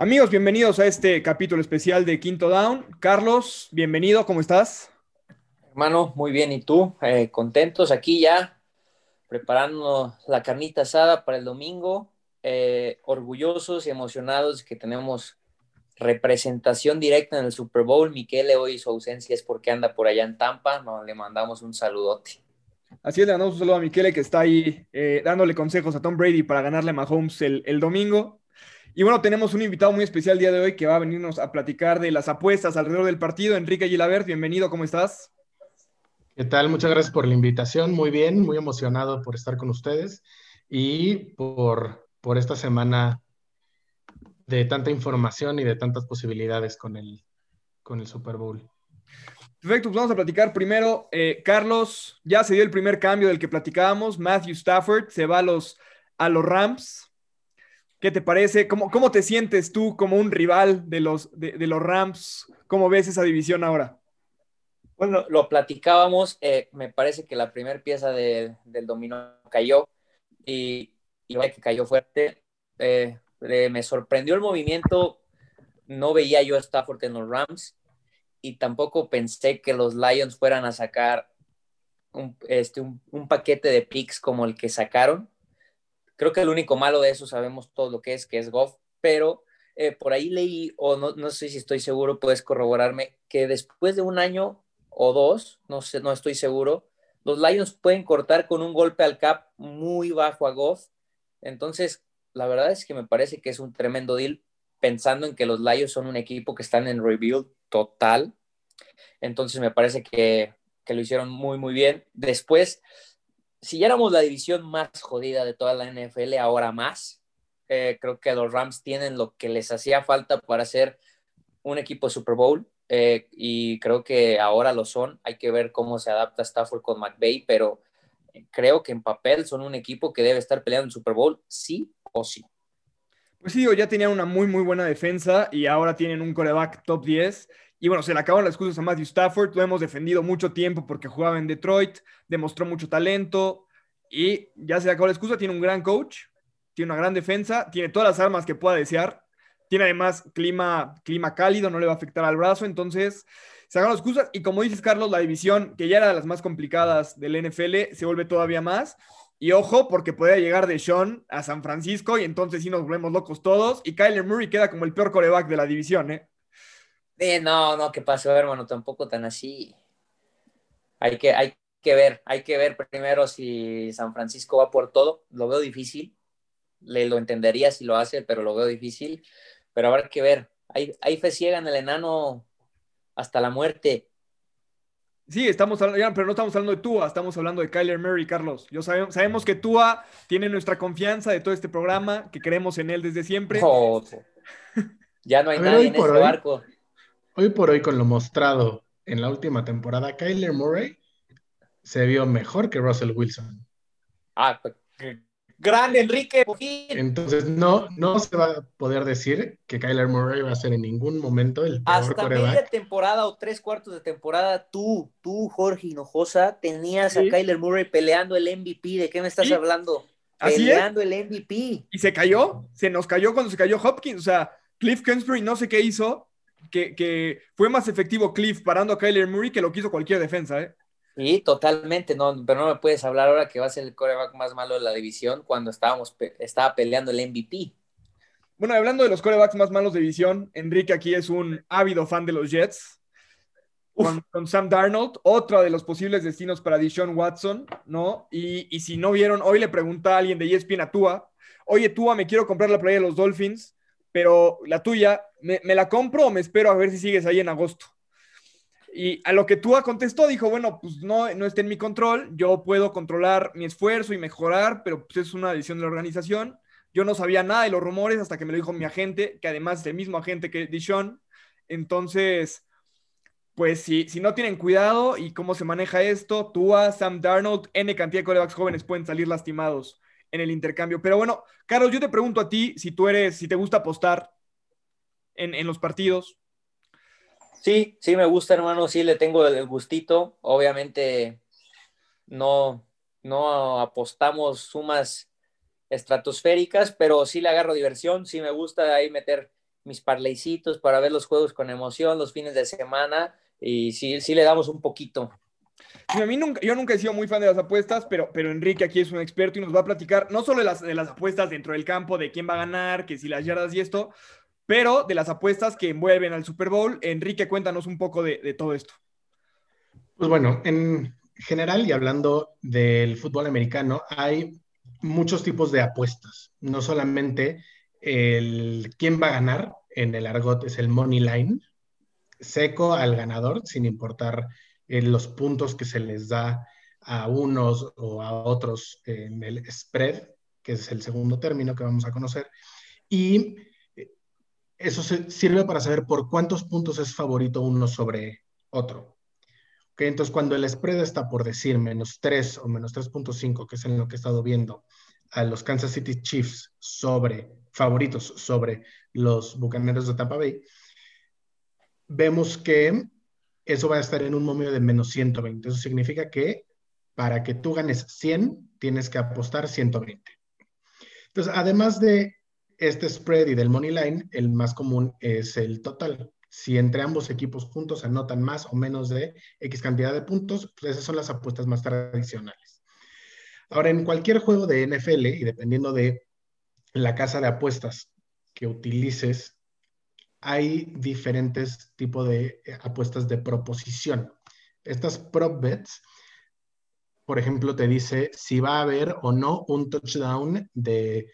Amigos, bienvenidos a este capítulo especial de Quinto Down. Carlos, bienvenido, ¿cómo estás? Hermano, muy bien, ¿y tú? Eh, contentos aquí ya, preparando la carnita asada para el domingo, eh, orgullosos y emocionados que tenemos representación directa en el Super Bowl. Miquele hoy su ausencia es porque anda por allá en Tampa, no, le mandamos un saludote. Así es, le mandamos un saludo a Miquele que está ahí eh, dándole consejos a Tom Brady para ganarle a Mahomes el, el domingo. Y bueno, tenemos un invitado muy especial el día de hoy que va a venirnos a platicar de las apuestas alrededor del partido. Enrique Gilabert, bienvenido, ¿cómo estás? ¿Qué tal? Muchas gracias por la invitación. Muy bien, muy emocionado por estar con ustedes y por, por esta semana de tanta información y de tantas posibilidades con el, con el Super Bowl. Perfecto, pues vamos a platicar primero. Eh, Carlos, ya se dio el primer cambio del que platicábamos. Matthew Stafford se va a los, a los Rams. ¿Qué te parece? ¿Cómo, ¿Cómo te sientes tú como un rival de los, de, los Rams? ¿Cómo ves esa división ahora? Bueno, lo platicábamos. Eh, me parece que la primera pieza de, del dominó cayó y, y que cayó fuerte. Eh, me sorprendió el movimiento. No veía yo a Stafford en los Rams y tampoco pensé que los Lions fueran a sacar un, este, un, un paquete de picks como el que sacaron Creo que el único malo de eso sabemos todo lo que es, que es Goff, pero eh, por ahí leí, o no, no sé si estoy seguro, puedes corroborarme, que después de un año o dos, no sé, no estoy seguro, los Lions pueden cortar con un golpe al cap muy bajo a Goff. Entonces, la verdad es que me parece que es un tremendo deal, pensando en que los Lions son un equipo que están en rebuild total. Entonces, me parece que, que lo hicieron muy, muy bien. Después, si ya éramos la división más jodida de toda la NFL, ahora más. Eh, creo que los Rams tienen lo que les hacía falta para ser un equipo Super Bowl eh, y creo que ahora lo son. Hay que ver cómo se adapta Stafford con McVay, pero creo que en papel son un equipo que debe estar peleando en Super Bowl sí o sí. Pues sí, ya tenían una muy, muy buena defensa y ahora tienen un coreback top 10 y bueno, se le acabaron las excusas a Matthew Stafford, lo hemos defendido mucho tiempo porque jugaba en Detroit, demostró mucho talento y ya se le acabó la excusa, tiene un gran coach, tiene una gran defensa, tiene todas las armas que pueda desear, tiene además clima, clima cálido, no le va a afectar al brazo, entonces se acabaron las excusas y como dices Carlos, la división que ya era de las más complicadas del NFL se vuelve todavía más. Y ojo, porque puede llegar de Sean a San Francisco y entonces sí nos volvemos locos todos. Y Kyler Murray queda como el peor coreback de la división, ¿eh? Eh, no, no, ¿qué pasó, hermano? Tampoco tan así. Hay que, hay que ver, hay que ver primero si San Francisco va por todo. Lo veo difícil. Le lo entendería si lo hace, pero lo veo difícil. Pero habrá que ver. Hay, hay fe ciega en el enano hasta la muerte. Sí, estamos hablando, pero no estamos hablando de Tua, estamos hablando de Kyler Murray, Carlos. Yo sabemos, sabemos que Tua tiene nuestra confianza de todo este programa, que creemos en él desde siempre. No, ya no hay nadie en este barco hoy por hoy, con lo mostrado en la última temporada, Kyler Murray se vio mejor que Russell Wilson. Ah, pues, grande Enrique. Entonces no, no se va a poder decir que Kyler Murray va a ser en ningún momento el peor Hasta media temporada o tres cuartos de temporada, tú, tú, Jorge Hinojosa, tenías a Kyler Murray peleando el MVP. ¿De qué me estás hablando? peleando el MVP. Y se cayó, se nos cayó cuando se cayó Hopkins. O sea, Cliff Kingsbury no sé qué hizo, que, fue más efectivo Cliff parando a Kyler Murray que lo quiso cualquier defensa, ¿eh? Sí, totalmente, no, pero no me puedes hablar ahora que va a ser el coreback más malo de la división cuando estábamos estaba peleando el MVP. Bueno, hablando de los corebacks más malos de división, Enrique aquí es un ávido fan de los Jets. Con, Sam Darnold, otro de los posibles destinos para Deshaun Watson, ¿no? Y, y, si no vieron, hoy le pregunta a alguien de ESPN a Tua, oye Tua, me quiero comprar la playa de los Dolphins, pero la tuya, ¿me, la compro o me espero a ver si sigues ahí en agosto? Y a lo que Tua contestó, dijo, bueno, pues no, no está en mi control, yo puedo controlar mi esfuerzo y mejorar, pero pues es una decisión de la organización. Yo no sabía nada de los rumores hasta que me lo dijo mi agente, que además es el mismo agente que Dishon. Entonces, pues si, si no tienen cuidado y cómo se maneja esto, Tua, Sam Darnold, N cantidad de corebacks jóvenes pueden salir lastimados en el intercambio. Pero bueno, Carlos, yo te pregunto a ti si tú eres, si te gusta apostar en, los partidos. Sí, sí me gusta, hermano, sí le tengo el gustito. Obviamente no, no apostamos sumas estratosféricas, pero sí le agarro diversión, sí me gusta ahí meter mis parleycitos para ver los juegos con emoción los fines de semana y sí, sí le damos un poquito. A mí nunca, yo nunca he sido muy fan de las apuestas, pero, pero Enrique aquí es un experto y nos va a platicar no solo de las, de las apuestas dentro del campo, de quién va a ganar, que si las yardas y esto, pero de las apuestas que envuelven al Super Bowl. Enrique, cuéntanos un poco de, de todo esto. Pues bueno, en general y hablando del fútbol americano, hay muchos tipos de apuestas, no solamente el quién va a ganar, en el argot es el money line, seco al ganador, sin importar eh, los puntos que se les da a unos o a otros en el spread, que es el segundo término que vamos a conocer. Y eso sirve para saber por cuántos puntos es favorito uno sobre otro. Okay, entonces, cuando el spread está por decir menos 3 o menos 3.5, que es en lo que he estado viendo, a los Kansas City Chiefs sobre favoritos sobre los Bucaneros de Tampa Bay, vemos que eso va a estar en un momento de menos 120. Eso significa que para que tú ganes 100, tienes que apostar 120. Entonces, además de este spread y del money line, el más común es el total. Si entre ambos equipos juntos anotan más o menos de X cantidad de puntos, pues esas son las apuestas más tradicionales. Ahora, en cualquier juego de NFL, y dependiendo de la casa de apuestas que utilices, hay diferentes tipos de eh, apuestas de proposición. Estas prop bets, por ejemplo, te dice si va a haber o no un touchdown de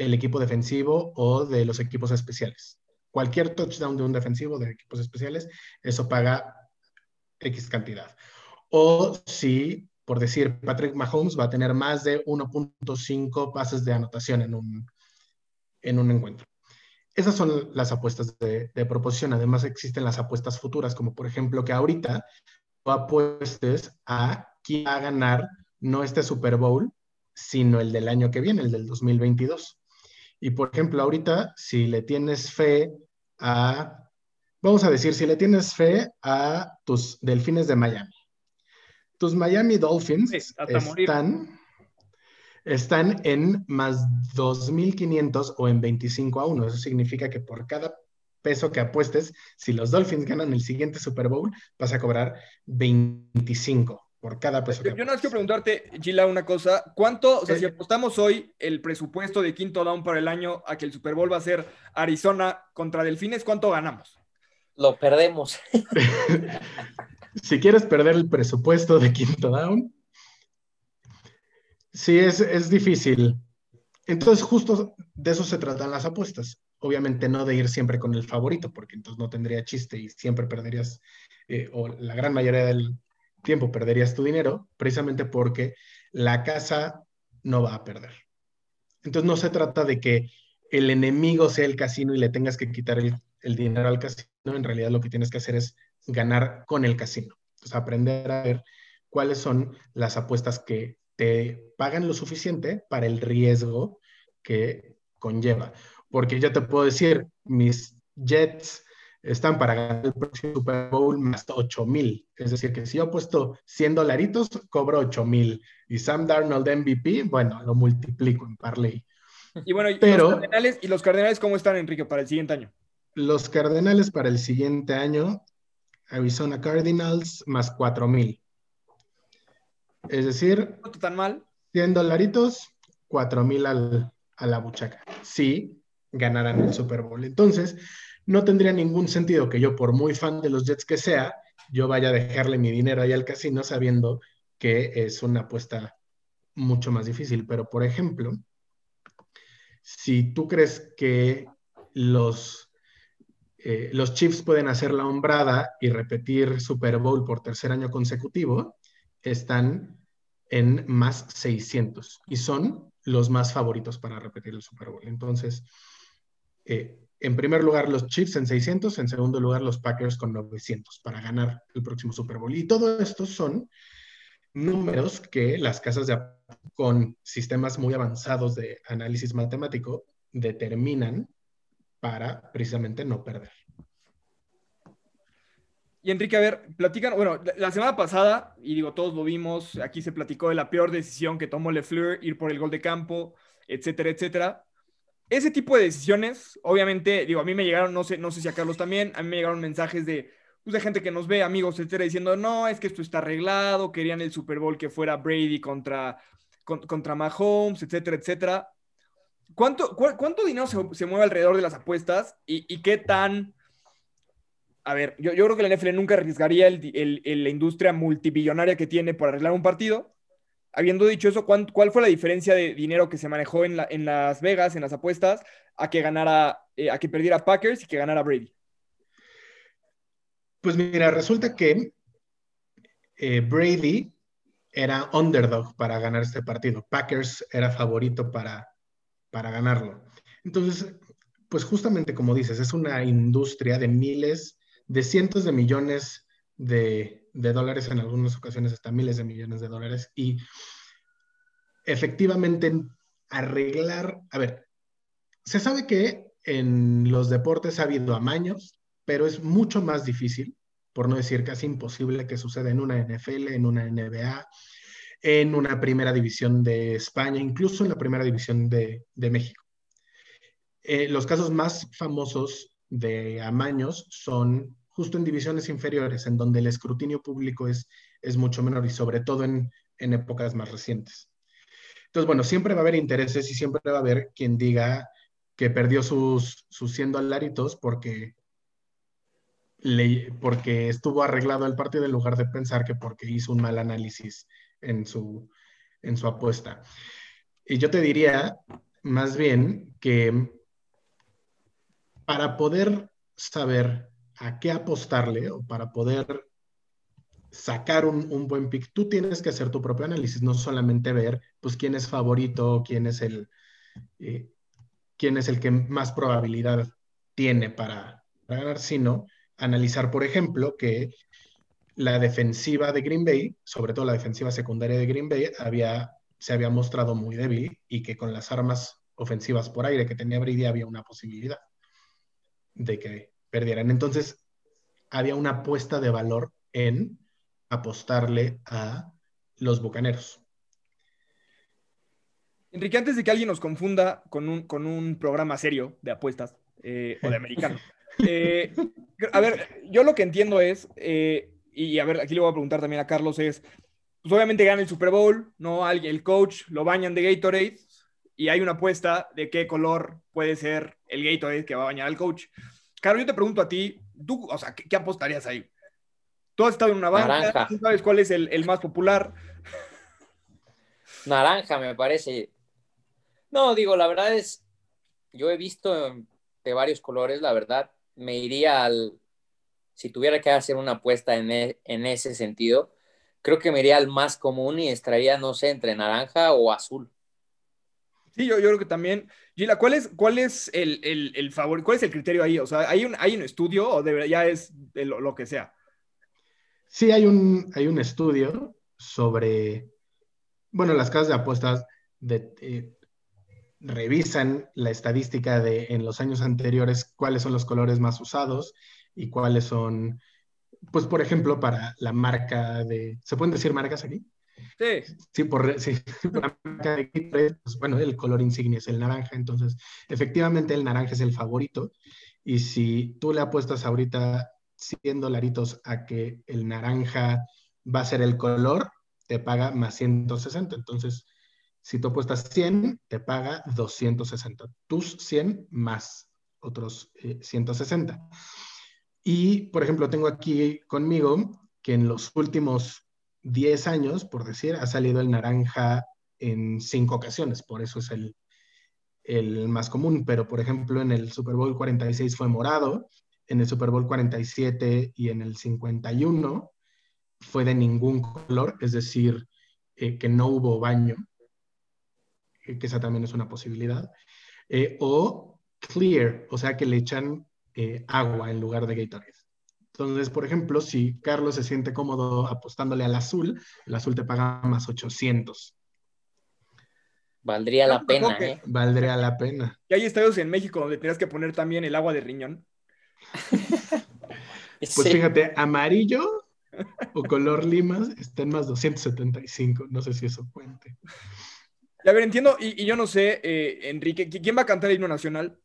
el equipo defensivo o de los equipos especiales. Cualquier touchdown de un defensivo de equipos especiales, eso paga X cantidad. O si, por decir, Patrick Mahomes va a tener más de 1.5 pases de anotación en un, en un encuentro. Esas son las apuestas de, proposición. Además, existen las apuestas futuras, como por ejemplo que ahorita tú apuestes a quién va a ganar no este Super Bowl, sino el del año que viene, el del 2022. Y por ejemplo, ahorita, si le tienes fe a, vamos a decir, si le tienes fe a tus Delfines de Miami. Tus Miami Dolphins están están en más 2.500 o en 25 a 1. Eso significa que por cada peso que apuestes, si los Dolphins ganan el siguiente Super Bowl, vas a cobrar 25 por cada peso. Yo, yo no quiero preguntarte, Gila, una cosa. ¿Cuánto, o sea, si apostamos hoy el presupuesto de quinto down para el año a que el Super Bowl va a ser Arizona contra Delfines, ¿cuánto ganamos? Lo perdemos. si quieres perder el presupuesto de quinto down, Sí, es, difícil. Entonces, justo de eso se tratan las apuestas. Obviamente no de ir siempre con el favorito, porque entonces no tendría chiste y siempre perderías, eh, o la gran mayoría del tiempo perderías tu dinero, precisamente porque la casa no va a perder. Entonces no se trata de que el enemigo sea el casino y le tengas que quitar el, el dinero al casino. En realidad lo que tienes que hacer es ganar con el casino. Entonces aprender a ver cuáles son las apuestas que te pagan lo suficiente para el riesgo que conlleva. Porque ya te puedo decir, mis Jets están para ganar el próximo Super Bowl más 8 mil. Es decir, que si yo he puesto 100 dolaritos, cobro 8 mil. Y Sam Darnold MVP, bueno, lo multiplico en Parley. Y bueno, Pero, los cardenales, ¿y los Cardenales cómo están, Enrique, para el siguiente año? Los Cardenales para el siguiente año, Arizona Cardinals más 4 mil. Es decir, no tan mal. 100 dolaritos, 4 mil a la buchaca. Sí, ganarán el Super Bowl. Entonces, no tendría ningún sentido que yo, por muy fan de los Jets que sea, yo vaya a dejarle mi dinero ahí al casino sabiendo que es una apuesta mucho más difícil. Pero, por ejemplo, si tú crees que los, eh, los Chiefs pueden hacer la hombrada y repetir Super Bowl por tercer año consecutivo, están en más 600 y son los más favoritos para repetir el Super Bowl. Entonces, eh, en primer lugar los Chiefs en 600, en segundo lugar los Packers con 900 para ganar el próximo Super Bowl. Y todo esto son números que las casas de con sistemas muy avanzados de análisis matemático determinan para precisamente no perder. Y Enrique, a ver, platican, bueno, la semana pasada, y digo, todos lo vimos, aquí se platicó de la peor decisión que tomó LeFleur, ir por el gol de campo, etcétera, etcétera. Ese tipo de decisiones, obviamente, digo, a mí me llegaron, no sé, no sé si a Carlos también, a mí me llegaron mensajes de, pues, de gente que nos ve, amigos, etcétera, diciendo, no, es que esto está arreglado, querían el Super Bowl que fuera Brady contra, contra Mahomes, etcétera, etcétera. ¿Cuánto, cuánto dinero se, mueve alrededor de las apuestas y, qué tan... A ver, yo, creo que la NFL nunca arriesgaría la industria multibillonaria que tiene por arreglar un partido, habiendo dicho eso, ¿cuál, fue la diferencia de dinero que se manejó en, Las Vegas, en las apuestas, a que ganara, eh, a que perdiera Packers y que ganara Brady? Pues mira, resulta que eh, Brady era underdog para ganar este partido. Packers era favorito para, para ganarlo. Entonces, pues justamente como dices, es una industria de miles, de cientos de millones de, de dólares, en algunas ocasiones hasta miles de millones de dólares. Y efectivamente arreglar, a ver, se sabe que en los deportes ha habido amaños, pero es mucho más difícil, por no decir casi imposible, que suceda en una NFL, en una NBA, en una primera división de España, incluso en la primera división de, México. Eh, los casos más famosos de amaños son justo en divisiones inferiores, en donde el escrutinio público es, es mucho menor y sobre todo en, en épocas más recientes. Entonces, bueno, siempre va a haber intereses y siempre va a haber quien diga que perdió sus, sus 100 dolaritos porque, porque estuvo arreglado el partido en lugar de pensar que porque hizo un mal análisis en su, en su apuesta. Y yo te diría más bien que para poder saber a qué apostarle o para poder sacar un, buen pick, tú tienes que hacer tu propio análisis, no solamente ver pues quién es favorito, quién es el, eh, quién es el que más probabilidad tiene para, ganar, sino analizar, por ejemplo, que la defensiva de Green Bay, sobre todo la defensiva secundaria de Green Bay, había, se había mostrado muy débil y que con las armas ofensivas por aire que tenía Brady había una posibilidad de que perdieran. Entonces, había una apuesta de valor en apostarle a los bucaneros. Enrique, antes de que alguien nos confunda con un, con un programa serio de apuestas eh, o de americano, eh, a ver, yo lo que entiendo es, eh, y a ver, aquí le voy a preguntar también a Carlos, es, pues obviamente gana el Super Bowl, ¿no? Alguien, el coach lo bañan de Gatorade y hay una apuesta de qué color puede ser el Gatorade que va a bañar al coach. Carlos, yo te pregunto a ti, tú, o sea, ¿qué, apostarías ahí? Tú has estado en una banca, ¿tú sabes cuál es el, más popular? Naranja, me parece. No, digo, la verdad es, yo he visto de varios colores, la verdad, me iría al, si tuviera que hacer una apuesta en, e, en ese sentido, creo que me iría al más común y estaría, no sé, entre naranja o azul. Sí, yo, yo creo que también. Gila, ¿cuál es, cuál es el, el, favor, cuál es el criterio ahí? O sea, ¿hay un, hay un estudio o de, ya es lo, que sea? Sí, hay un, hay un estudio sobre, bueno, las casas de apuestas de, eh, revisan la estadística de en los años anteriores cuáles son los colores más usados y cuáles son, pues, por ejemplo, para la marca de, ¿se pueden decir marcas aquí? Sí. Sí, por, sí, pues, bueno, el color insignia es el naranja, entonces efectivamente el naranja es el favorito. Y si tú le apuestas ahorita 100 dolaritos a que el naranja va a ser el color, te paga más 160. Entonces, si tú apuestas 100, te paga 260. Tus 100 más otros 160. Eh, y, por ejemplo, tengo aquí conmigo que en los últimos 10 años, por decir, ha salido el naranja en cinco ocasiones, por eso es el, el más común, pero por ejemplo en el Super Bowl 46 fue morado, en el Super Bowl 47 y en el 51 fue de ningún color, es decir, eh, que no hubo baño, eh, que esa también es una posibilidad, eh, o clear, o sea que le echan agua en lugar de Gatorade. Entonces, por ejemplo, si Carlos se siente cómodo apostándole al azul, el azul te paga más 800. Valdría la pena, ¿eh? Valdría la pena. Y hay estadios en México donde tienes que poner también el agua de riñón. pues fíjate, amarillo o color limas están más 275. No sé si eso cuente. a ver, entiendo, y, yo no sé, eh, Enrique, ¿quién va a cantar el himno nacional?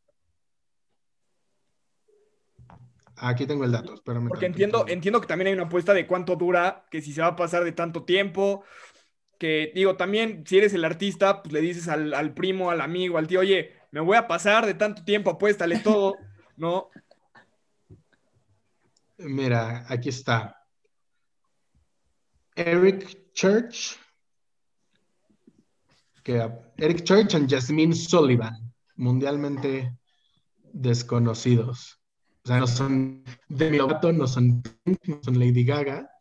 Aquí tengo el dato, Porque entiendo, entiendo que también hay una apuesta de cuánto dura, que si se va a pasar de tanto tiempo, que digo, también si eres el artista, pues le dices al, al primo, al amigo, al tío, oye, me voy a pasar de tanto tiempo, apuéstale todo, ¿no? Mira, aquí está. Eric Church, que Eric Church y Jasmine Sullivan, mundialmente desconocidos. O sea, no son Demi Lovato, no son, no son Lady Gaga.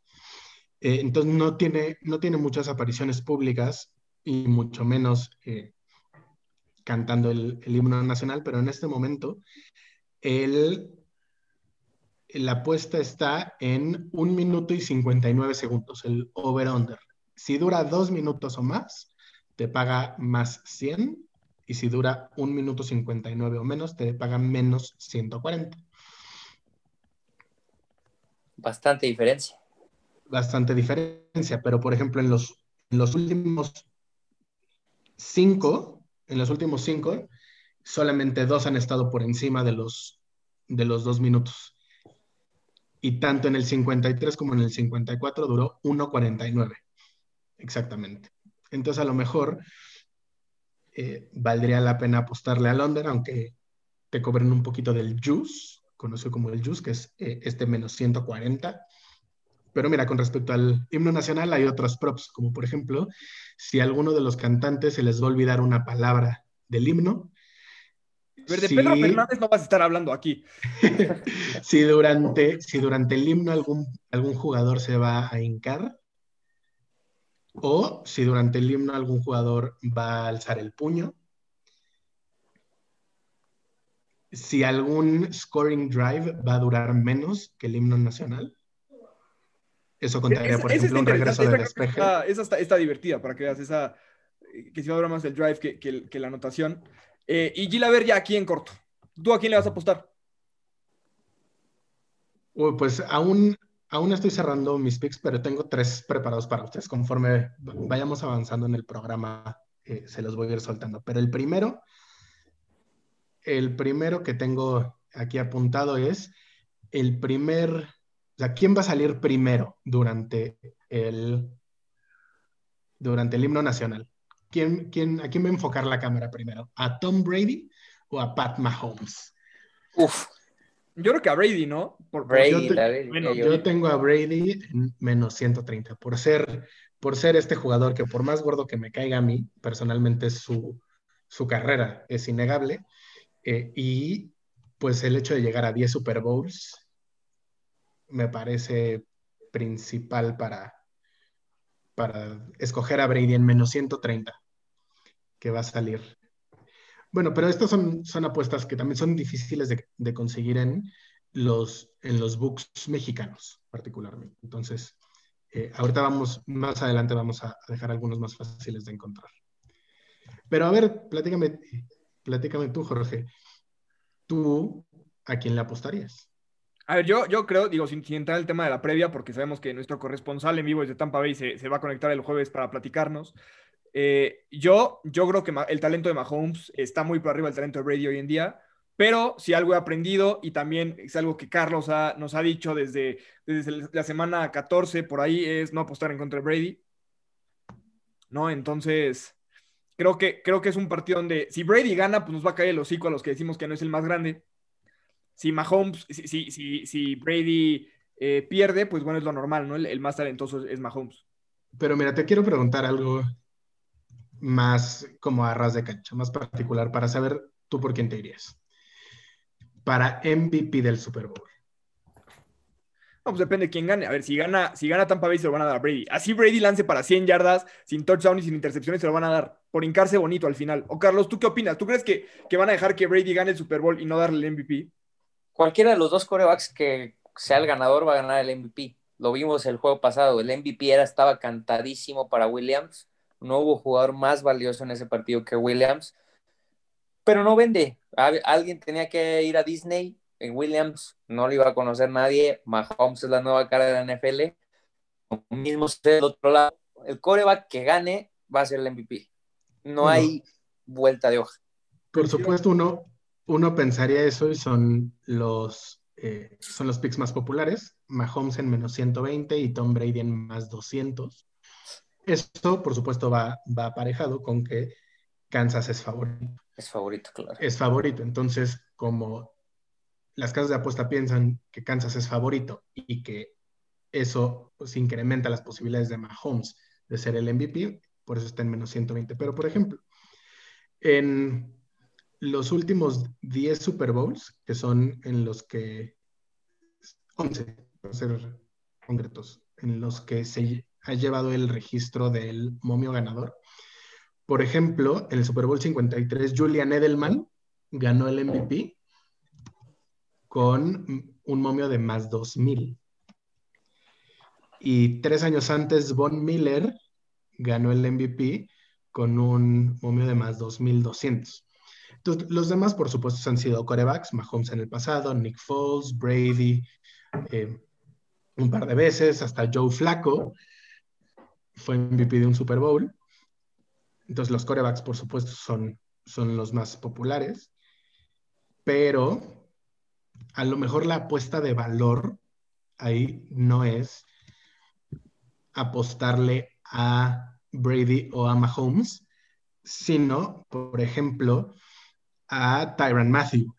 Eh, entonces no tiene, no tiene muchas apariciones públicas y mucho menos eh, cantando el, himno nacional, pero en este momento el, la apuesta está en un minuto y 59 segundos, el over-under. Si dura dos minutos o más, te paga más 100 y si dura un minuto 59 o menos, te paga menos 140. Bastante diferencia. Bastante diferencia, pero por ejemplo en los, en los últimos cinco, en los últimos cinco, solamente dos han estado por encima de los, de los dos minutos. Y tanto en el 53 como en el 54 duró 1.49. Exactamente. Entonces, a lo mejor eh, valdría la pena apostarle a London, aunque te cobren un poquito del juice, conocido como el juice, que es eh, este menos 140. Pero mira, con respecto al himno nacional hay otros props, como por ejemplo, si a alguno de los cantantes se les va a olvidar una palabra del himno. de Pedro Fernández no vas a estar hablando aquí. si, durante, si durante el himno algún, algún jugador se va a hincar, o si durante el himno algún jugador va a alzar el puño. Si algún scoring drive va a durar menos que el himno nacional. Eso contaría, por ejemplo, un regreso de despeje. esa está, divertida para que veas esa, que si va a durar más el drive que, la anotación. Eh, y Gila, a ver ya aquí en corto. ¿Tú a quién le vas a apostar? pues aún aún estoy cerrando mis picks, pero tengo tres preparados para ustedes. Conforme vayamos avanzando en el programa, eh, se los voy a ir soltando. Pero el primero, el primero que tengo aquí apuntado es el primer, o sea, ¿quién va a salir primero durante el, durante el himno nacional? ¿Quién, quién, ¿A quién va a enfocar la cámara primero? ¿A Tom Brady o a Pat Mahomes? Uf, yo creo que a Brady, ¿no? Por, yo, yo, tengo a Brady en menos 130 por ser, por ser este jugador que por más gordo que me caiga a mí, personalmente su, su carrera es innegable. Eh, y pues el hecho de llegar a 10 Super Bowls me parece principal para, para escoger a Brady en menos 130, que va a salir bueno, pero estas son, son apuestas que también son difíciles de, conseguir en los, en los books mexicanos, particularmente. Entonces, eh, ahorita vamos, más adelante vamos a dejar algunos más fáciles de encontrar. Pero a ver, platícame, platícame tú, Jorge. ¿Tú a quién le apostarías? A ver, yo, yo creo, digo, sin, entrar en el tema de la previa, porque sabemos que nuestro corresponsal en vivo desde Tampa Bay se, se va a conectar el jueves para platicarnos. Eh, yo, yo creo que el talento de Mahomes está muy por arriba del talento de Brady hoy en día, pero si algo he aprendido y también es algo que Carlos nos ha dicho desde, desde la semana 14 por ahí es no apostar en contra de Brady. ¿No? Entonces, creo que, creo que es un partido donde si Brady gana, pues nos va a caer el hocico a los que decimos que no es el más grande. Si Mahomes, si, si, si, Brady eh, pierde, pues bueno, es lo normal, ¿no? El, el más talentoso es Mahomes. Pero mira, te quiero preguntar algo más como a ras de cancha, más particular, para saber tú por quién te irías. Para MVP del Super Bowl. No, pues depende de quién gane. A ver, si gana, si gana Tampa Bay, se lo van a dar a Brady. Así Brady lance para 100 yardas, sin touchdown y sin intercepciones, se lo van a dar. Por hincarse bonito al final. O Carlos, ¿tú qué opinas? ¿Tú crees que, que van a dejar que Brady gane el Super Bowl y no darle el MVP? Cualquiera de los dos corebacks que sea el ganador va a ganar el MVP. Lo vimos el juego pasado. El MVP era, estaba cantadísimo para Williams no hubo jugador más valioso en ese partido que Williams, pero no vende. Alguien tenía que ir a Disney, en Williams no lo iba a conocer nadie, Mahomes es la nueva cara de la NFL, lo mismo del otro lado, el coreback que gane va a ser el MVP. No hay vuelta de hoja. Por supuesto, uno, uno pensaría eso y son los, eh, son los picks más populares. Mahomes en menos 120 y Tom Brady en más 200. Esto, por supuesto, va, va aparejado con que Kansas es favorito. Es favorito, claro. Es favorito. Entonces, como las casas de apuesta piensan que Kansas es favorito y que eso pues, incrementa las posibilidades de Mahomes de ser el MVP, por eso está en menos 120. Pero, por ejemplo, en los últimos 10 Super Bowls, que son en los que 11, para ser concretos, en los que se ha llevado el registro del momio ganador. Por ejemplo, en el Super Bowl 53, Julian Edelman ganó el MVP con un momio de más 2000. Y tres años antes, Von Miller ganó el MVP con un momio de más 2200. Entonces, los demás, por supuesto, han sido corebacks, Mahomes en el pasado, Nick Foles, Brady, eh, un par de veces, hasta Joe Flacco fue MVP de un Super Bowl. Entonces, los corebacks, por supuesto, son, son los más populares, pero a lo mejor la apuesta de valor ahí no es apostarle a Brady o a Mahomes, sino, por ejemplo, a Tyron Matthew.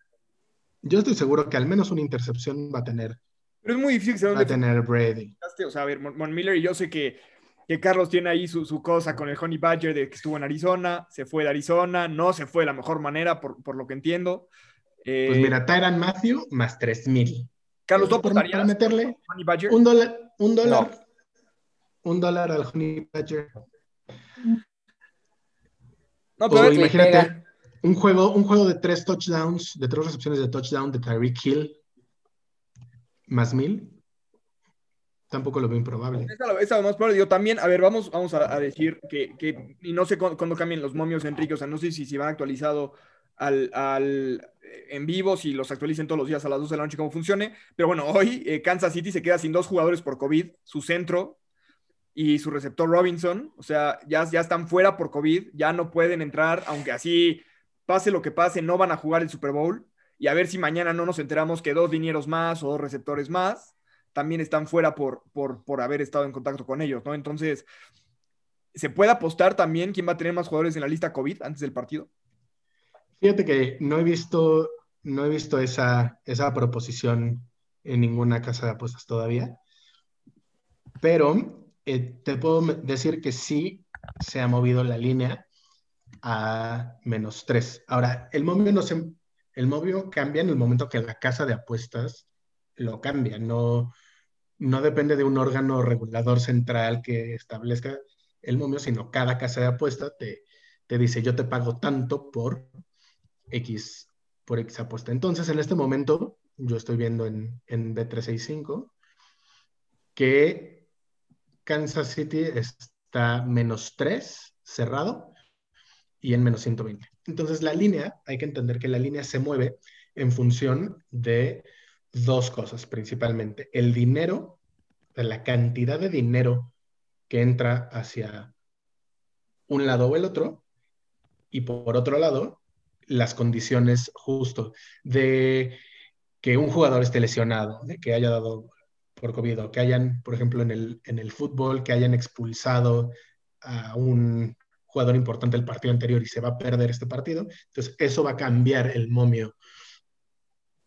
Yo estoy seguro que al menos una intercepción va a tener. Pero es muy difícil. Va a tener Brady. O sea, a ver, Mon Miller, y yo sé que, que Carlos tiene ahí su, su, cosa con el Honey Badger de que estuvo en Arizona, se fue de Arizona, no se fue de la mejor manera, por, por lo que entiendo. Eh, pues mira, Tyron Matthew más 3000. Carlos, ¿tú para, para meterle Honey Badger? un dólar, un dólar, no. Un dólar al Honey Badger. No, pero o imagínate, un juego, un juego de tres touchdowns, de tres recepciones de touchdown de Tyreek Hill, más mil. Tampoco lo veo improbable. Esa, esa más probable. Yo también, a ver, vamos, vamos a, a decir que, que, y no sé cuándo, cuándo, cambian los momios, Enrique, o sea, no sé si, si van actualizado al, al, en vivo, si los actualicen todos los días a las 12 de la noche, cómo funcione. Pero bueno, hoy eh, Kansas City se queda sin dos jugadores por COVID, su centro y su receptor Robinson, o sea, ya, ya están fuera por COVID, ya no pueden entrar, aunque así pase lo que pase, no van a jugar el Super Bowl. Y a ver si mañana no nos enteramos que dos dineros más o dos receptores más también están fuera por, por, por haber estado en contacto con ellos, ¿no? Entonces, ¿se puede apostar también quién va a tener más jugadores en la lista COVID antes del partido? Fíjate que no he visto, no he visto esa, esa proposición en ninguna casa de apuestas todavía, pero eh, te puedo decir que sí se ha movido la línea a menos 3. Ahora, el momio, no se, el cambia en el momento que la casa de apuestas lo cambia. No, no depende de un órgano regulador central que establezca el momio, sino cada casa de apuestas te, te dice, yo te pago tanto por X, por X apuesta. Entonces, en este momento, yo estoy viendo en, en B365 que Kansas City está menos 3 cerrado y en menos 120. Entonces la línea, hay que entender que la línea se mueve en función de dos cosas principalmente. El dinero, la cantidad de dinero que entra hacia un lado o el otro, y por otro lado, las condiciones justo de que un jugador esté lesionado, de que haya dado por COVID, o que hayan, por ejemplo, en el, en el fútbol, que hayan expulsado a un jugador importante del partido anterior y se va a perder este partido. Entonces, eso va a cambiar el momio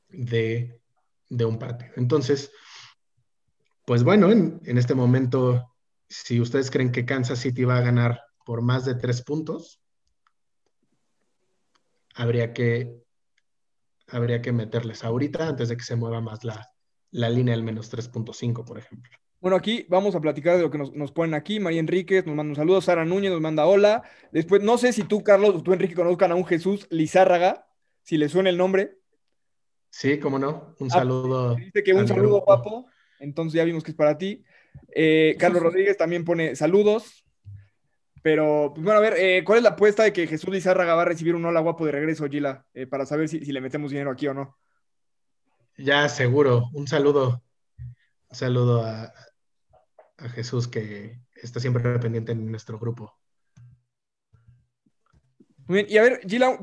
de, de un partido. Entonces, pues bueno, en, en, este momento, si ustedes creen que Kansas City va a ganar por más de tres puntos, habría que, habría que meterles ahorita antes de que se mueva más la, la línea del menos 3.5, por ejemplo. Bueno, aquí vamos a platicar de lo que nos, nos, ponen aquí. María Enríquez nos manda un saludo, Sara Núñez nos manda hola. Después, no sé si tú, Carlos, o tú, Enrique, conozcan a un Jesús Lizárraga, si le suena el nombre. Sí, cómo no. Un ah, saludo. Dice que un saludo, guapo. Entonces ya vimos que es para ti. Eh, Carlos Rodríguez también pone saludos. Pero, pues bueno, a ver, eh, ¿cuál es la apuesta de que Jesús Lizárraga va a recibir un hola guapo de regreso, Gila? Eh, para saber si, si le metemos dinero aquí o no. Ya, seguro. Un saludo. Un saludo a, a Jesús que está siempre pendiente en nuestro grupo. Muy bien, y a ver, Gila,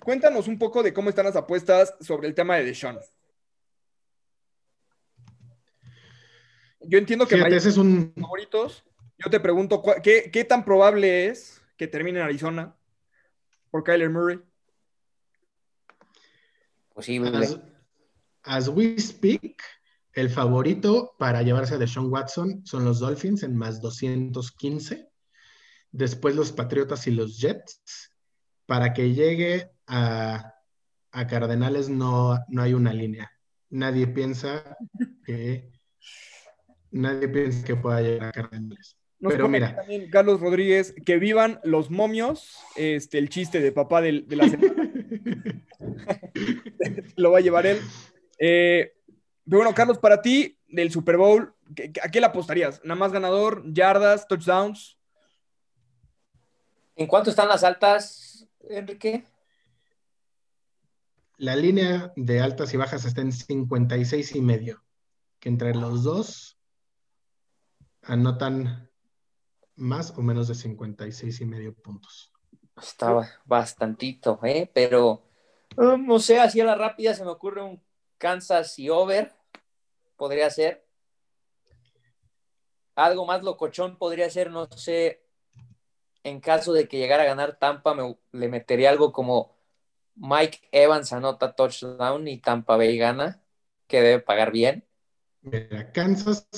cuéntanos un poco de cómo están las apuestas sobre el tema de Deshaun. Yo entiendo que Fíjate, ese es un... favoritos. Yo te pregunto, ¿qué, ¿qué, tan probable es que termine en Arizona por Kyler Murray? Posible. As, as we speak, el favorito para llevarse a Deshaun Watson son los Dolphins en más 215. Después los Patriotas y los Jets. Para que llegue a, a Cardenales no, no hay una línea. Nadie piensa que nadie piensa que pueda llegar a Cardenales. Nos Pero mira, también Carlos Rodríguez, que vivan los momios, este, el chiste de papá del- de, la semana, lo va a llevar él. Eh, pero bueno, Carlos, para ti, del Super Bowl, ¿qué- ¿a qué le apostarías? ¿Nada más ganador, yardas, touchdowns? ¿En cuánto están las altas, Enrique? la línea de altas y bajas está en 56 y medio, que entre los dos anotan más o menos de 56 y medio puntos. Estaba bastantito, ¿eh? Pero eh, no sé, así a la rápida se me ocurre un Kansas y over. Podría ser. Algo más locochón podría ser, no sé. En caso de que llegara a ganar Tampa, me, le metería algo como Mike Evans anota touchdown y Tampa Bay gana, que debe pagar bien. Mira, Kansas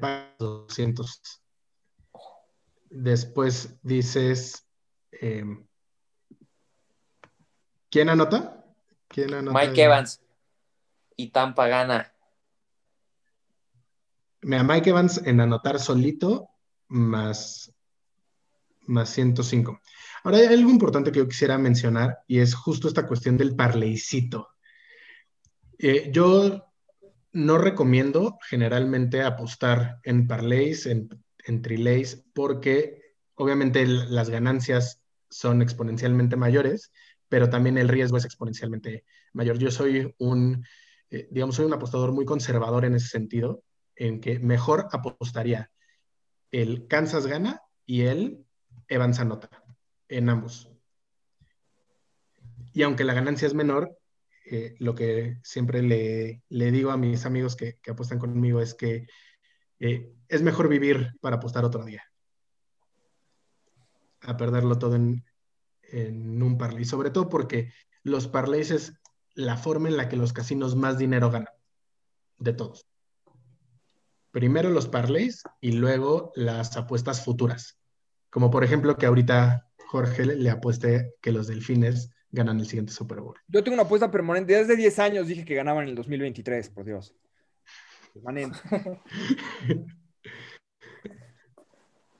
paga 200. Después dices, eh, ¿quién anota? ¿Quién anota? Mike Evans y Tampa gana. Mira, Mike Evans en anotar solito más, más 105. Ahora hay algo importante que yo quisiera mencionar y es justo esta cuestión del parleycito. Eh, yo no recomiendo generalmente apostar en parlays, en, en trilays, porque obviamente las ganancias son exponencialmente mayores, pero también el riesgo es exponencialmente mayor. Yo soy un, eh, digamos, soy un apostador muy conservador en ese sentido, en que mejor apostaría el Kansas gana y el Evans anota en ambos. Y aunque la ganancia es menor, eh, lo que siempre le, digo a mis amigos que, que apuestan conmigo es que eh, es mejor vivir para apostar otro día. A perderlo todo en, en un parlay. Sobre todo porque los parlays es la forma en la que los casinos más dinero ganan. De todos. Primero los parlays y luego las apuestas futuras. Como por ejemplo que ahorita Jorge le, apueste que los delfines ganan el siguiente Super Bowl. Yo tengo una apuesta permanente. Desde 10 años dije que ganaban en el 2023, por Dios. Permanente.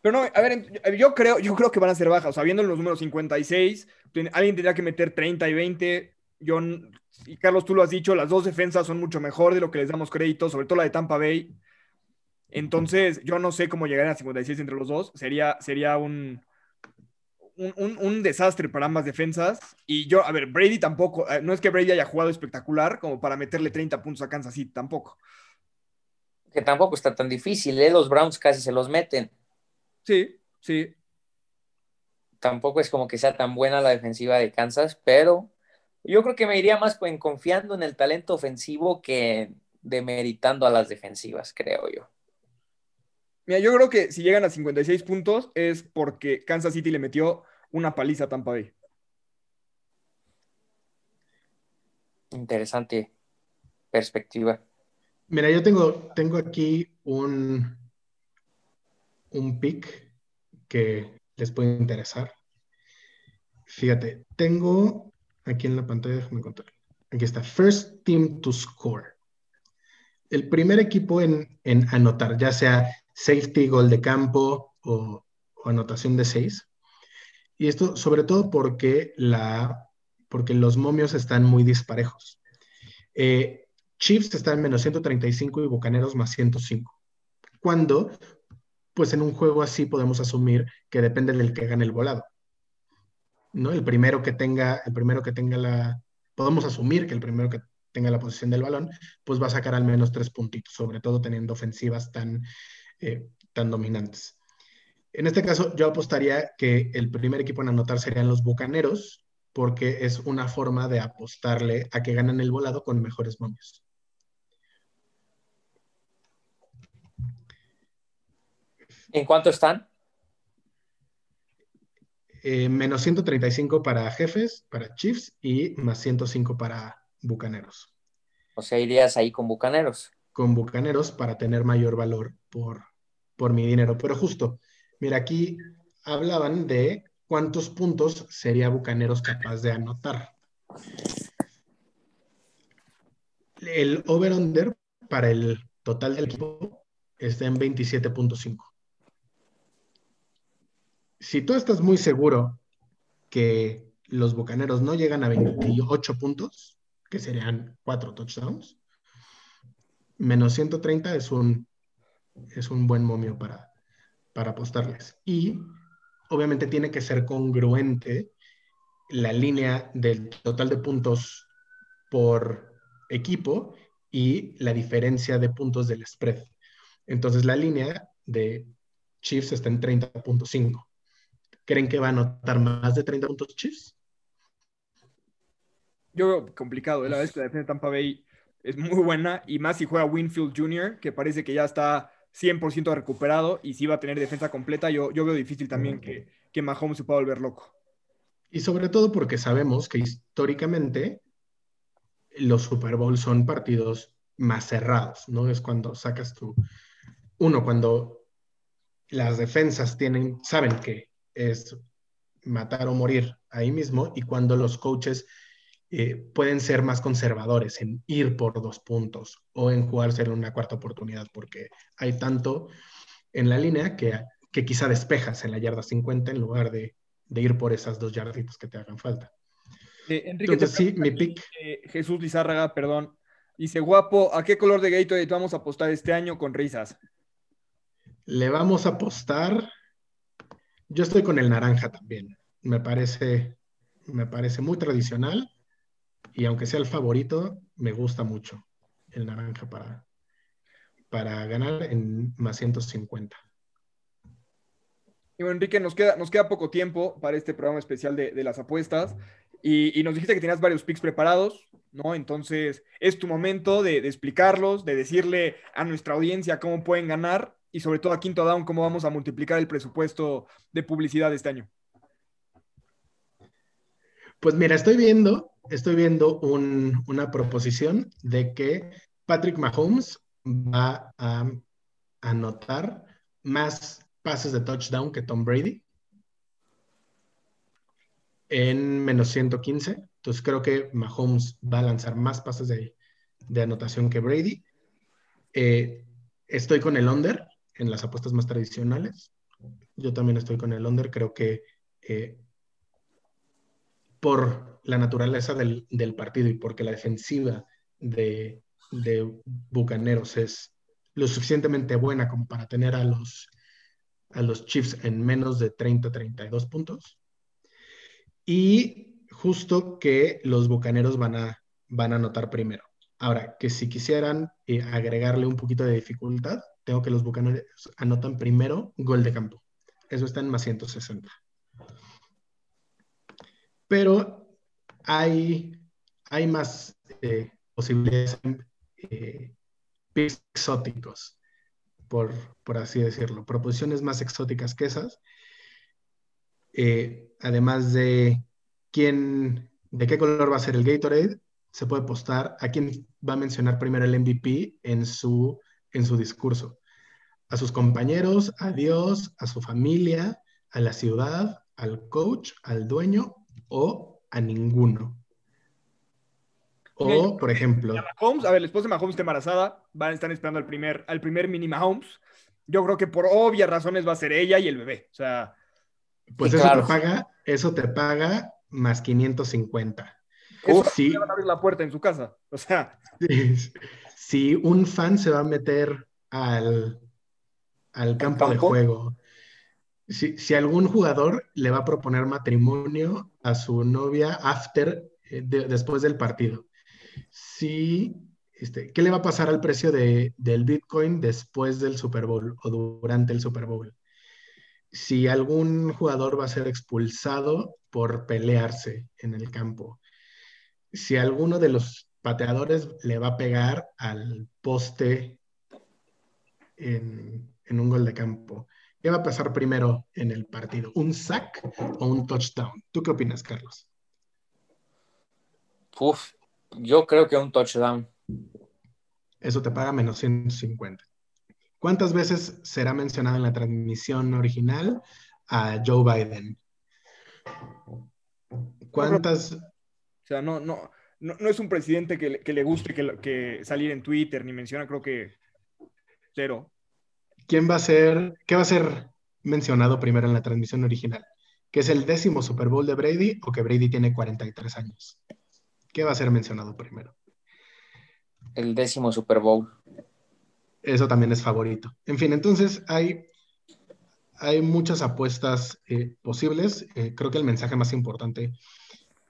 Pero no, a ver, yo creo, yo creo que van a ser bajas. O sea, viendo los números 56, ten- alguien tendría que meter 30 y 20. Yo, n- y Carlos, tú lo has dicho, las dos defensas son mucho mejor de lo que les damos crédito, sobre todo la de Tampa Bay. Entonces, yo no sé cómo llegarían a 56 entre los dos. Sería, sería un, un, un- un desastre para ambas defensas. Y yo, a ver, Brady tampoco, eh, no es que Brady haya jugado espectacular como para meterle 30 puntos a Kansas City, tampoco. Que tampoco está tan difícil, ¿eh? Los Browns casi se los meten. Sí, sí. Tampoco es como que sea tan buena la defensiva de Kansas, pero yo creo que me iría más en confiando en el talento ofensivo que demeritando a las defensivas, creo yo. Mira, yo creo que si llegan a 56 puntos es porque Kansas City le metió una paliza a Tampa Bay. Interesante perspectiva. Mira, yo tengo, tengo aquí un, un pick que les puede interesar. Fíjate, tengo aquí en la pantalla, déjame contar. Aquí está, First Team to Score. El primer equipo en, anotar, ya sea safety, gol de campo o, o anotación de seis. Y esto sobre todo porque, la, porque los momios están muy disparejos. Eh, Chiefs está en menos 135 y Bucaneros más 105. Cuando, pues en un juego así podemos asumir que depende del que gane el volado. ¿No? El primero que tenga, el primero que tenga la, podemos asumir que el primero que tenga la posición del balón, pues va a sacar al menos tres puntitos, sobre todo teniendo ofensivas tan, eh, tan dominantes. En este caso, yo apostaría que el primer equipo en anotar serían los Bucaneros, porque es una forma de apostarle a que ganan el volado con mejores momios. ¿En cuánto están? Eh, menos 135 para jefes, para Chiefs y más 105 para Bucaneros. O sea, irías ahí con Bucaneros. Con Bucaneros para tener mayor valor por, por mi dinero. Pero justo, mira, aquí hablaban de cuántos puntos sería Bucaneros capaz de anotar. El over-under para el total del equipo está en 27.5 si tú estás muy seguro que los Bucaneros no llegan a 28 puntos, que serían cuatro touchdowns, menos 130 es un, es un buen momio para, para apostarles. Y obviamente tiene que ser congruente la línea del total de puntos por equipo y la diferencia de puntos del spread. Entonces la línea de Chiefs está en 30.5. ¿Creen que va a anotar más de 30 puntos Chiefs? Yo veo complicado. ¿eh? La es que la defensa de Tampa Bay es muy buena y más si juega Winfield Jr., que parece que ya está 100% recuperado y si va a tener defensa completa, yo, yo veo difícil también que, que Mahomes se pueda volver loco. Y sobre todo porque sabemos que históricamente los Super Bowls son partidos más cerrados, ¿no? Es cuando sacas tu... Uno, cuando las defensas tienen, saben que es matar o morir ahí mismo y cuando los coaches eh, pueden ser más conservadores en ir por dos puntos o en jugarse en una cuarta oportunidad porque hay tanto en la línea que, que quizá despejas en la yarda 50 en lugar de, ir por esas dos yarditas que te hagan falta. Eh, Enrique, sí, mi pick. Eh, Jesús Lizárraga, perdón. Dice, guapo, ¿a qué color de Gatorade vamos a apostar este año con risas? Le vamos a apostar yo estoy con el naranja también. Me parece, me parece muy tradicional y aunque sea el favorito, me gusta mucho el naranja para, para ganar en más 150. Y Enrique, nos queda, nos queda poco tiempo para este programa especial de, las apuestas y, nos dijiste que tenías varios picks preparados, ¿no? Entonces, es tu momento de, de explicarlos, de decirle a nuestra audiencia cómo pueden ganar y sobre todo a Quinto Down, cómo vamos a multiplicar el presupuesto de publicidad este año. Pues mira, estoy viendo, estoy viendo una proposición de que Patrick Mahomes va a anotar más pases de touchdown que Tom Brady en menos 115. Entonces creo que Mahomes va a lanzar más pases de, anotación que Brady. Eh, estoy con el under en las apuestas más tradicionales. Yo también estoy con el under. Creo que eh, por la naturaleza del, partido y porque la defensiva de, Bucaneros es lo suficientemente buena como para tener a los, a los Chiefs en menos de 30-32 puntos. Y justo que los Bucaneros van a, van a anotar primero. Ahora, que si quisieran eh, agregarle un poquito de dificultad, tengo que los Bucaneros anotan primero gol de campo. Eso está en más 160. Pero hay, hay más eh, posibilidades eh, exóticos, por, así decirlo. Proposiciones más exóticas que esas. Eh, además de quién, de qué color va a ser el Gatorade, se puede postar a quién va a mencionar primero el MVP en su en su discurso. A sus compañeros, a Dios, a su familia, a la ciudad, al coach, al dueño o a ninguno. O, por ejemplo. Mahomes, a ver, la esposa de Mahomes está embarazada, van a estar esperando al primer, al primer mini Mahomes. Yo creo que por obvias razones va a ser ella y el bebé. O sea. Pues eso te paga, eso te paga más 550. Eso sí. van a abrir la puerta en su casa. O sea. si un fan se va a meter al, campo, de juego, si, algún jugador le va a proponer matrimonio a su novia after, eh, después del partido, si, este, ¿qué le va a pasar al precio del Bitcoin después del Super Bowl o durante el Super Bowl? si algún jugador va a ser expulsado por pelearse en el campo, si alguno de los pateadores le va a pegar al poste en, un gol de campo. ¿Qué va a pasar primero en el partido? ¿Un sack o un touchdown? ¿Tú qué opinas, Carlos? Uf, yo creo que un touchdown. Eso te paga menos 150. ¿Cuántas veces será mencionado en la transmisión original a Joe Biden? ¿Cuántas? O sea, no, no, no, es un presidente que, le guste que, que, salir en Twitter, ni menciona, creo que cero. ¿Quién va a ser, qué va a ser mencionado primero en la transmisión original? ¿Que es el décimo Super Bowl de Brady o que Brady tiene 43 años? ¿Qué va a ser mencionado primero? El décimo Super Bowl eso también es favorito. En fin, entonces hay, hay muchas apuestas eh, posibles. Eh, creo que el mensaje más importante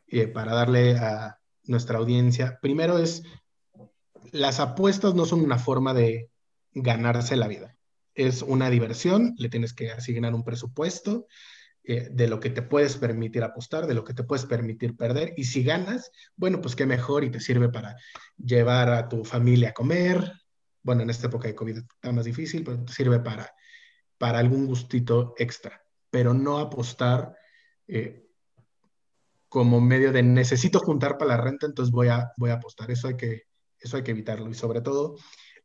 eh, para darle a nuestra audiencia, primero es, las apuestas no son una forma de ganarse la vida. Es una diversión, le tienes que asignar un presupuesto de lo que te puedes permitir apostar, de lo que te puedes permitir perder. Y si ganas, bueno, pues qué mejor y te sirve para llevar a tu familia a comer, bueno, en esta época de COVID está más difícil, pero te sirve para, para algún gustito extra, pero no apostar eh, como medio de necesito juntar para la renta, entonces voy a, voy a apostar. Eso hay que, eso hay que evitarlo. Y sobre todo,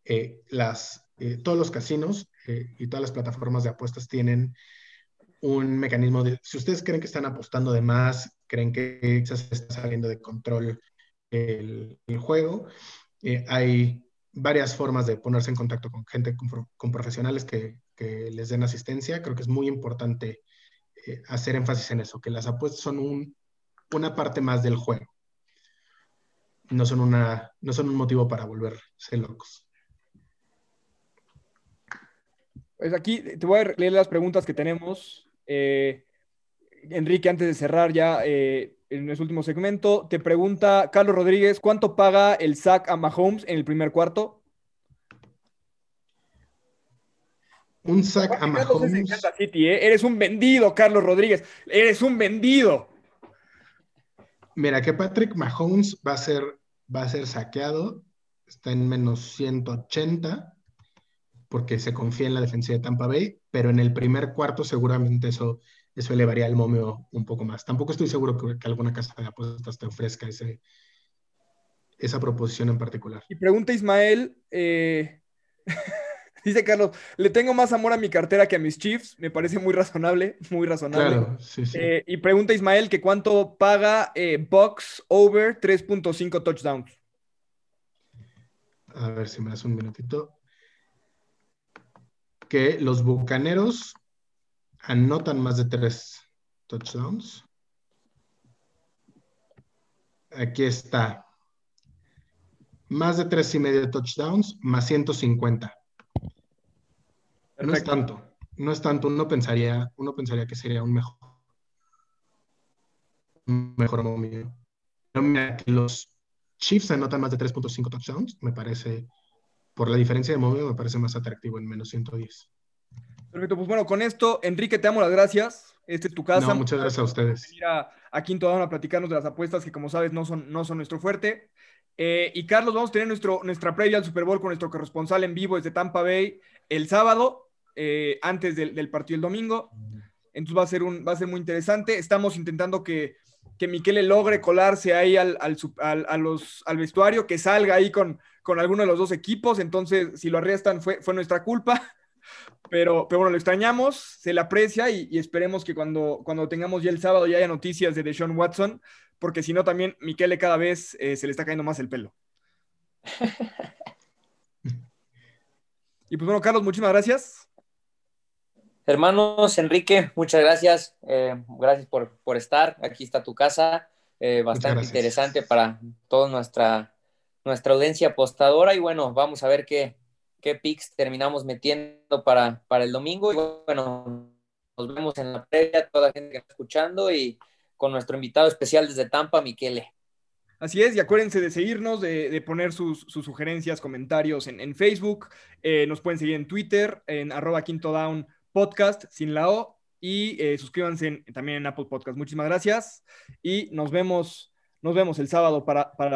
eh, las, eh, todos los casinos y todas las plataformas de apuestas tienen un mecanismo de, si ustedes creen que están apostando de más, creen que se está saliendo de control el, juego, hay varias formas de ponerse en contacto con gente, con, profesionales que, les den asistencia. Creo que es muy importante eh, hacer énfasis en eso, que las apuestas son un, una parte más del juego. No son, una, no son un motivo para volverse locos. Pues aquí te voy a leer las preguntas que tenemos. Eh, Enrique, antes de cerrar ya eh, en nuestro último segmento, te pregunta Carlos Rodríguez, ¿cuánto paga el sack a Mahomes en el primer cuarto? Un sack a Mahomes. ¿eh? Eres un vendido, Carlos Rodríguez. Eres un vendido. Mira, que Patrick Mahomes va a ser, va a ser saqueado. Está en menos 180 porque se confía en la defensa de Tampa Bay, pero en el primer cuarto seguramente eso eso elevaría el momio un poco más. Tampoco estoy seguro que, alguna casa de apuestas te ofrezca ese, esa proposición en particular. Y pregunta Ismael, eh, dice Carlos, le tengo más amor a mi cartera que a mis Chiefs, me parece muy razonable, muy razonable. Claro, sí, sí. Eh, y pregunta Ismael que cuánto paga eh, Box over 3.5 touchdowns. A ver si me das un minutito. Que los Bucaneros anotan más de tres touchdowns. Aquí está. Más de tres y medio touchdowns, más 150. No es tanto. No es tanto. Uno pensaría, uno pensaría que sería un mejor, un mejor momio. Pero mira, que los Chiefs anotan más de 3.5 touchdowns, me parece, por la diferencia de momio, me parece más atractivo en menos 110. Perfecto, pues bueno, con esto, Enrique, te damos las gracias. Este es tu casa. muchas gracias a ustedes. Venir a, Quinto Down a platicarnos de las apuestas que, como sabes, no son, no son nuestro fuerte. Eh, y Carlos, vamos a tener nuestro, nuestra previa al Super Bowl con nuestro corresponsal en vivo desde Tampa Bay el sábado, eh, antes del, partido el domingo. Entonces va a ser, un, va a ser muy interesante. Estamos intentando que, que Miquele logre colarse ahí al, al, al, los, al vestuario, que salga ahí con, con alguno de los dos equipos. Entonces, si lo arrestan, fue, fue nuestra culpa. Pero, pero bueno, lo extrañamos, se le aprecia y, esperemos que cuando, cuando tengamos ya el sábado ya haya noticias de Deshaun Watson, porque si no también Miquele cada vez eh, se le está cayendo más el pelo. y pues bueno, Carlos, muchísimas gracias. Hermanos, Enrique, muchas gracias. Eh, gracias por, por, estar. Aquí está tu casa. Eh, bastante interesante para toda nuestra, nuestra audiencia apostadora. Y bueno, vamos a ver qué, qué picks terminamos metiendo para, para el domingo. Y bueno, nos vemos en la previa, toda la gente que está escuchando y con nuestro invitado especial desde Tampa, Miquele. Así es, y acuérdense de seguirnos, de, poner sus, sugerencias, comentarios en, en Facebook. Eh, nos pueden seguir en Twitter, en arroba quinto down podcast, sin la O. y eh, suscríbanse también en Apple Podcast. Muchísimas gracias y nos vemos, nos vemos el sábado para, para la